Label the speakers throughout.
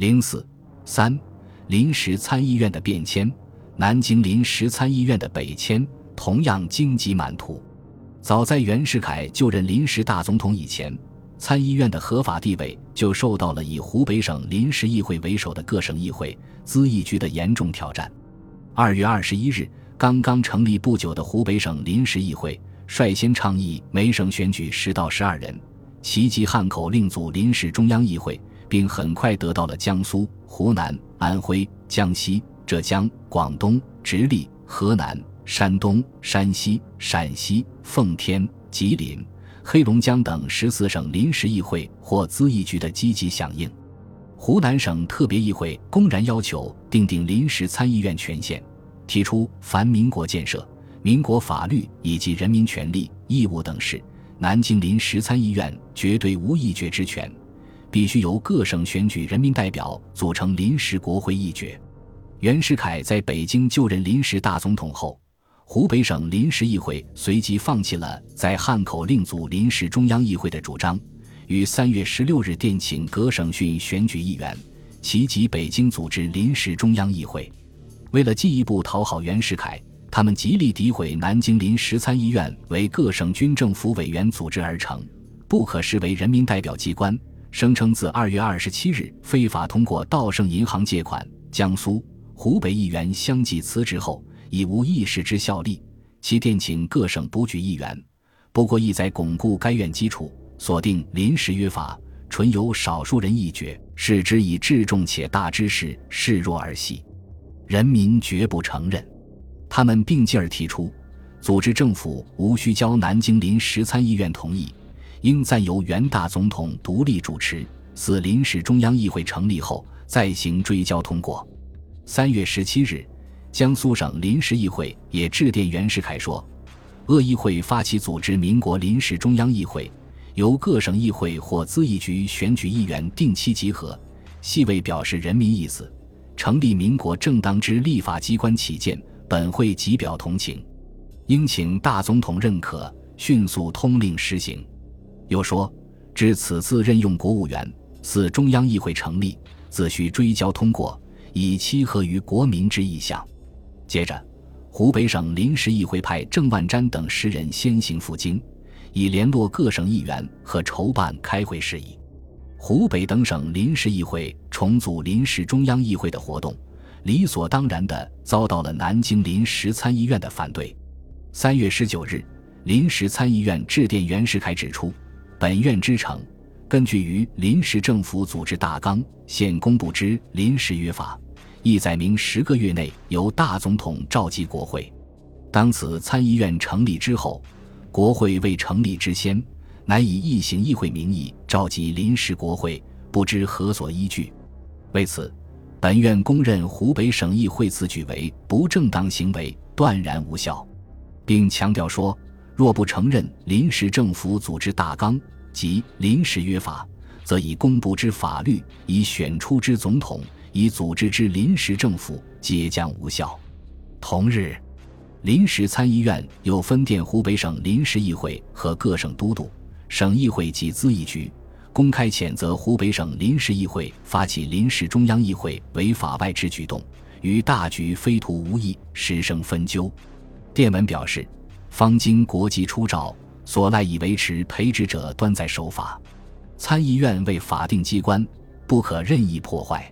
Speaker 1: 零四三临时参议院的变迁，南京临时参议院的北迁同样荆棘满途。早在袁世凯就任临时大总统以前，参议院的合法地位就受到了以湖北省临时议会为首的各省议会咨议局的严重挑战。二月二十一日，刚刚成立不久的湖北省临时议会率先倡议每省选举十到十二人，齐集汉口另组临时中央议会。并很快得到了江苏、湖南、安徽、江西、浙江、广东、直隶、河南、山东、山西、陕西、奉天、吉林、黑龙江等十四省临时议会或咨议局的积极响应。湖南省特别议会公然要求订定临时参议院权限，提出凡民国建设、民国法律以及人民权利义务等事，南京临时参议院绝对无议决之权。必须由各省选举人民代表组成临时国会议决。袁世凯在北京就任临时大总统后，湖北省临时议会随即放弃了在汉口另组临时中央议会的主张，于三月十六日电请各省训选举议员，齐集北京组织临时中央议会。为了进一步讨好袁世凯，他们极力诋毁南京临时参议院为各省军政府委员组织而成，不可视为人民代表机关。声称自二月二十七日非法通过稻盛银行借款，江苏、湖北议员相继辞职后，已无议事之效力。其电请各省补举议员，不过意在巩固该院基础，锁定临时约法，纯由少数人议决，视之以至重且大之事视若儿戏，人民绝不承认。他们并继而提出，组织政府无需交南京临时参议院同意。应暂由袁大总统独立主持，自临时中央议会成立后再行追交通过。三月十七日，江苏省临时议会也致电袁世凯说：“鄂议会发起组织民国临时中央议会，由各省议会或咨议局选举议员定期集合，系为表示人民意思，成立民国正当之立法机关起见，本会极表同情，应请大总统认可，迅速通令施行。”又说，至此次任用国务员，似中央议会成立，自需追交通过，以契合于国民之意向。接着，湖北省临时议会派郑万瞻等十人先行赴京，以联络各省议员和筹办开会事宜。湖北等省临时议会重组临时中央议会的活动，理所当然地遭到了南京临时参议院的反对。三月十九日，临时参议院致电袁世凯，指出。本院之成，根据于临时政府组织大纲现公布之临时约法，亦载明十个月内由大总统召集国会。当此参议院成立之后，国会未成立之先，乃以议行议会名义召集临时国会，不知何所依据。为此，本院公认湖北省议会此举为不正当行为，断然无效，并强调说。若不承认临时政府组织大纲及临时约法，则以公布之法律、以选出之总统、以组织之临时政府皆将无效。同日，临时参议院又分电湖北省临时议会和各省都督、省议会及咨议局，公开谴责湖北省临时议会发起临时中央议会为法外之举动，与大局非图无益，实生分纠。电文表示。方经国际出诏，所赖以维持培植者端在守法。参议院为法定机关，不可任意破坏。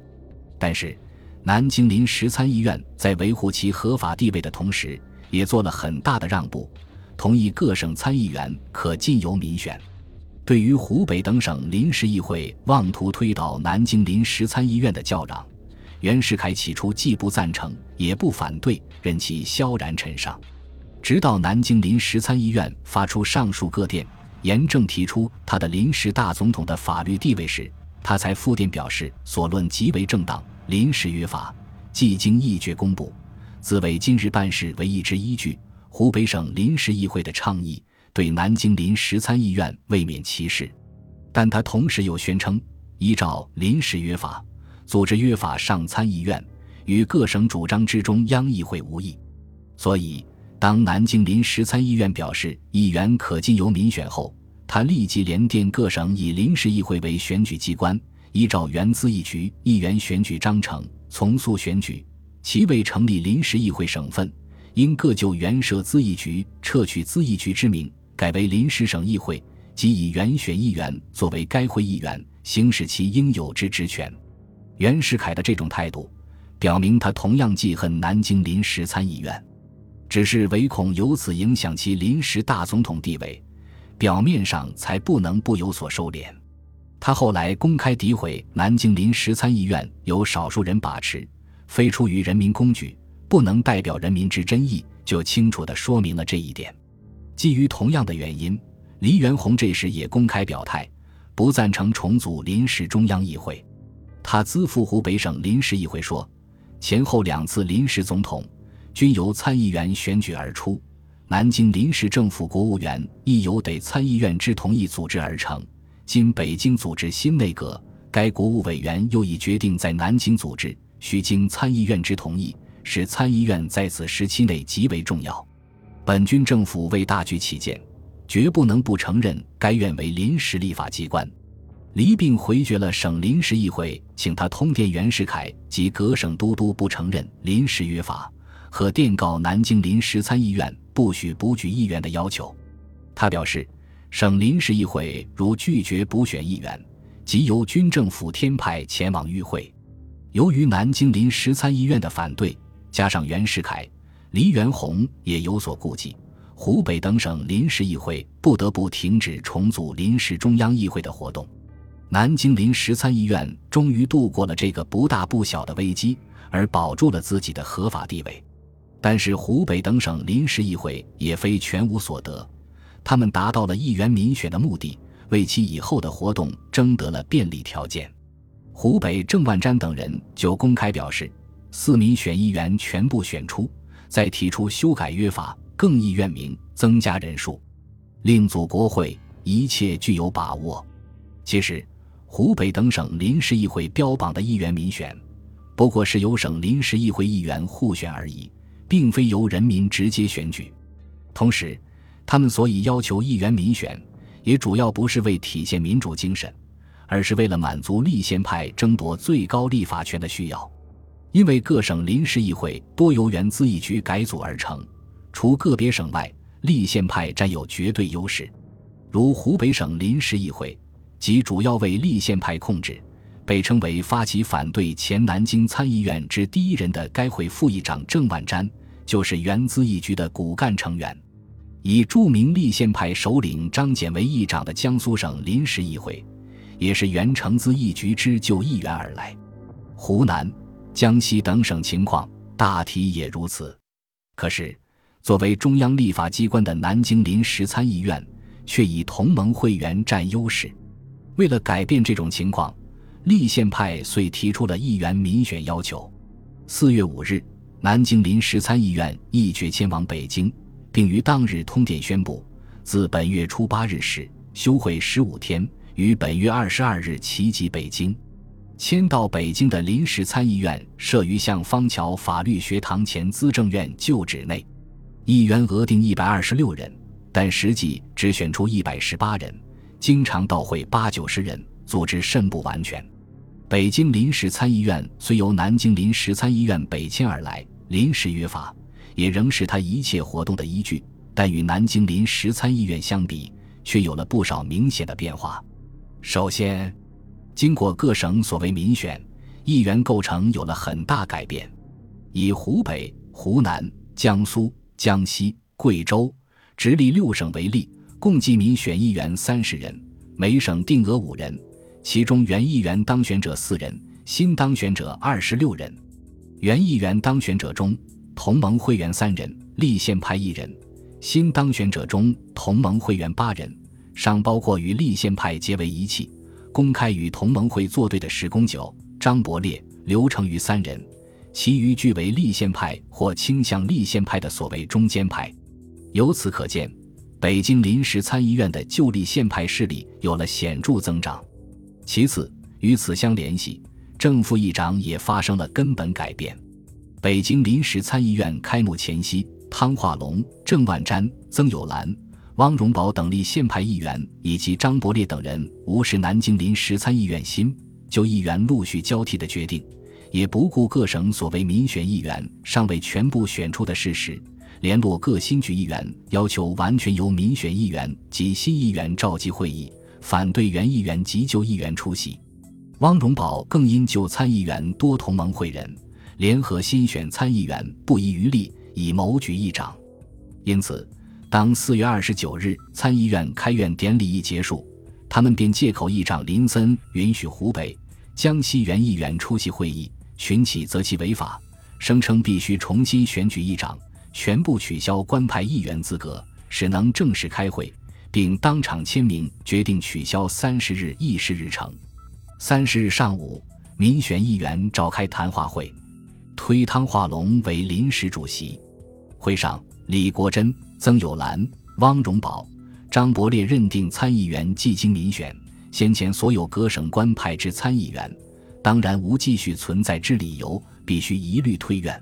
Speaker 1: 但是，南京临时参议院在维护其合法地位的同时，也做了很大的让步，同意各省参议员可尽由民选。对于湖北等省临时议会妄图推倒南京临时参议院的叫嚷，袁世凯起初既不赞成，也不反对，任其萧然尘上。直到南京临时参议院发出上述各电，严正提出他的临时大总统的法律地位时，他才复电表示所论极为正当。临时约法既经议决公布，自为今日办事唯一之依据。湖北省临时议会的倡议对南京临时参议院未免歧视，但他同时又宣称，依照临时约法组织约法上参议院，与各省主张之中央议会无异，所以。当南京临时参议院表示议员可经由民选后，他立即联电各省以临时议会为选举机关，依照原资议局议员选举章程从速选举，其未成立临时议会省份，应各就原设资议局撤去资议局之名，改为临时省议会，即以原选议员作为该会议员，行使其应有之职权。袁世凯的这种态度，表明他同样记恨南京临时参议院，只是唯恐由此影响其临时大总统地位，表面上才不能不有所收敛。他后来公开诋毁南京临时参议院由少数人把持，非出于人民公举，不能代表人民之真意，就清楚地说明了这一点。基于同样的原因，黎元洪这时也公开表态，不赞成重组临时中央议会。他资附湖北省临时议会说，前后两次临时总统均由参议员选举而出，南京临时政府国务院亦由得参议院之同意组织而成。今北京组织新内阁，该国务委员又已决定在南京组织，需经参议院之同意，使参议院在此时期内极为重要。本军政府为大局起见，绝不能不承认该院为临时立法机关。黎并回绝了省临时议会请他通电袁世凯及各省都督不承认临时约法和电告南京临时参议院不许补举议员的要求。他表示。省临时议会如拒绝补选议员，即由军政府添派前往与会。由于南京临时参议院的反对，加上袁世凯、黎元洪也有所顾忌，湖北等省临时议会不得不停止重组临时中央议会的活动。南京临时参议院终于度过了这个不大不小的危机，而保住了自己的合法地位。但是湖北等省临时议会也非全无所得。他们达到了议员民选的目的，为其以后的活动争得了便利条件。湖北郑万瞻等人就公开表示，四民选议员全部选出，再提出修改约法，更议院名，增加人数，另组国会，一切具有把握。其实，湖北等省临时议会标榜的议员民选，不过是由省临时议会议员互选而已，并非由人民直接选举。同时，他们所以要求议员民选，也主要不是为体现民主精神，而是为了满足立宪派争夺最高立法权的需要。因为各省临时议会多由原资议局改组而成，除个别省外，立宪派占有绝对优势。如湖北省临时议会，即主要为立宪派控制，被称为发起反对前南京参议院之第一人的该会副议长郑万瞻，就是原资议局的骨干成员。以著名立宪派首领张謇为议长的江苏省临时议会，也是原承资议局之旧议员而来。湖南、江西等省情况大体也如此。可是，作为中央立法机关的南京临时参议院，却以同盟会员占优势。为了改变这种情况，立宪派遂提出了议员民选要求。四月五日，南京临时参议院议决迁往北京。并于当日通电宣布，自本月初八日始休会十五天，于本月二十二日齐集北京。迁到北京的临时参议院设于向方桥法律学堂前资政院旧址内，议员额定一百二十六人，但实际只选出一百十八人，经常到会八九十人，组织甚不完全。北京临时参议院虽由南京临时参议院北迁而来，临时约法。也仍是他一切活动的依据，但与南京临时参议院相比，却有了不少明显的变化。首先，经过各省所谓民选，议员构成有了很大改变。以湖北、湖南、江苏、江西、贵州、直隶六省为例，共计民选议员三十人，每省定额五人，其中原议员当选者四人，新当选者二十六人。原议员当选者中，同盟会员三人，立宪派一人。新当选者中，同盟会员八人，尚包括与立宪派结为一气、公开与同盟会作对的石公九、张伯烈、刘成瑜三人。其余俱为立宪派或倾向立宪派的所谓中间派。由此可见，北京临时参议院的旧立宪派势力有了显著增长。其次，与此相联系，正副议长也发生了根本改变。北京临时参议院开幕前夕，汤化龙、郑万瞻、曾友兰、汪荣宝等立宪派议员以及张伯烈等人无视南京临时参议院新旧议员陆续交替的决定，也不顾各省所谓民选议员尚未全部选出的事实，联络各新举议员，要求完全由民选议员及新议员召集会议，反对原议员及旧议员出席。汪荣宝更因旧参议员多同盟会人，联合新选参议员不遗余力以谋举议长，因此。当四月二十九日参议院开院典礼一结束，他们便借口议长林森允许湖北、江西原议员出席会议，群起则其违法，声称必须重新选举议长，全部取消官派议员资格，使能正式开会，并当场签名决定取消三十日议事日程。三十日上午，民选议员召开谈话会，推汤化龙为临时主席。会上，李国珍。曾友兰、汪荣宝、张伯烈认定参议员既经民选，先前所有各省官派之参议员，当然无继续存在之理由，必须一律推远。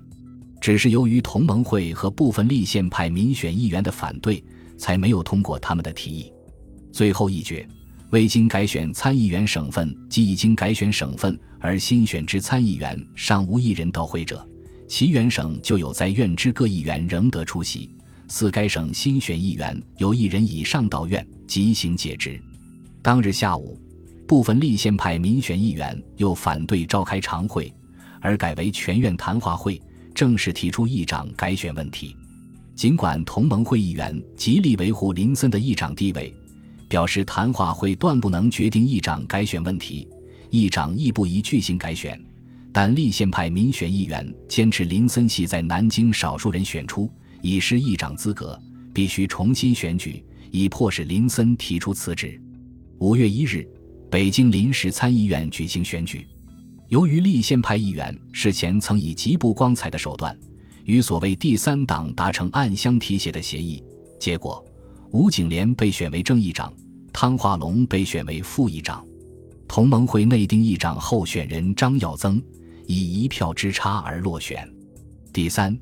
Speaker 1: 只是由于同盟会和部分立宪派民选议员的反对，才没有通过他们的提议。最后一决，未经改选参议员省份及已经改选省份而新选之参议员尚无一人到会者，其原省就有在院之各议员仍得出席。四该省新选议员有一人以上到院即行解职。当日下午，部分立宪派民选议员又反对召开常会，而改为全院谈话会，正式提出议长改选问题。尽管同盟会议员极力维护林森的议长地位，表示谈话会断不能决定议长改选问题，议长亦不宜举行改选，但立宪派民选议员坚持林森系在南京少数人选出。已失议长资格，必须重新选举，以迫使林森提出辞职。五月一日，北京临时参议院举行选举。由于立宪派议员事前曾以极不光彩的手段，与所谓第三党达成暗箱提携的协议，结果吴景莲被选为正议长，汤化龙被选为副议长，同盟会内定议长候选人张耀增以一票之差而落选。第三。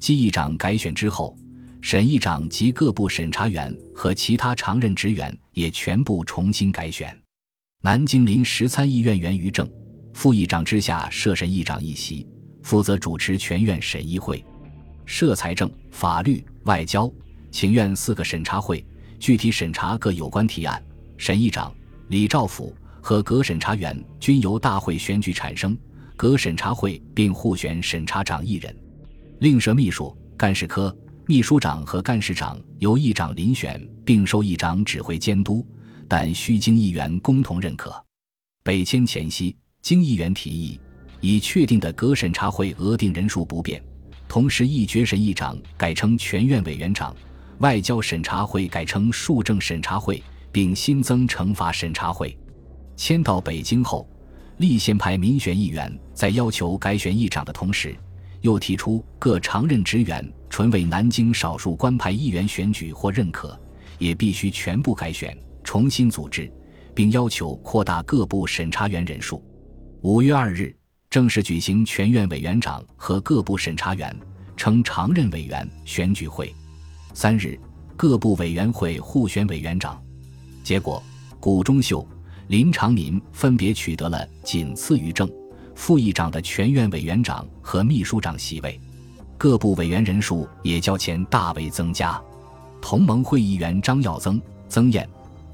Speaker 1: 继议长改选之后，审议长及各部审查员和其他常任职员也全部重新改选。南京临时参议院员于正副议长之下设审议长一席，负责主持全院审议会，设财政、法律、外交、请愿四个审查会，具体审查各有关提案。审议长李兆甫和各审查员均由大会选举产生，各审查会并互选审查长一人。另设秘书、干事科、秘书长和干事长由议长遴选，并受议长指挥监督，但需经议员共同认可。北迁前夕，经议员提议，已确定的各审查会额定人数不变，同时一决审议长改称全院委员长，外交审查会改称数政审查会，并新增惩罚审查会。迁到北京后，立宪派民选议员在要求改选议长的同时。又提出各常任职员纯为南京少数官派议员选举或认可，也必须全部改选、重新组织，并要求扩大各部审查员人数。五月二日，正式举行全院委员长和各部审查员称常任委员选举会。三日，各部委员会互选委员长，结果谷中秀、林长民分别取得了仅次于正。副议长的全院委员长和秘书长席位，各部委员人数也较前大为增加。同盟会议员张耀增、曾燕、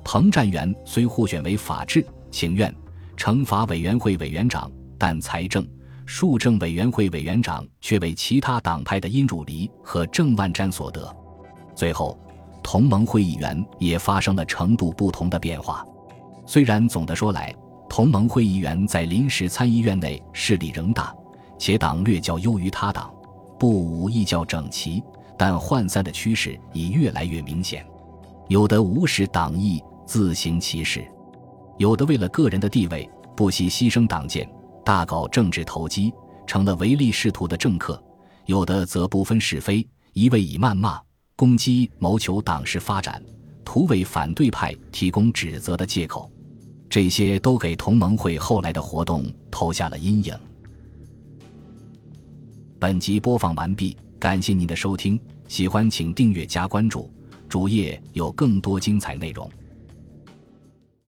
Speaker 1: 彭占元虽互选为法制、请愿、惩罚委员会委员长，但财政、庶政委员会委员长却为其他党派的殷汝黎和郑万瞻所得。最后，同盟会议员也发生了程度不同的变化。虽然总的说来，同盟会议员在临时参议院内势力仍大，且党略较优于他党，部伍亦较整齐，但涣散的趋势已越来越明显。有的无视党意，自行其事；有的为了个人的地位，不惜牺牲党建，大搞政治投机，成了唯利是图的政客；有的则不分是非，一味以谩骂、攻击谋求党事发展，图为反对派提供指责的借口。这些都给同盟会后来的活动投下了阴影。本集播放完毕，感谢您的收听，喜欢请订阅加关注，主页有更多精彩内容。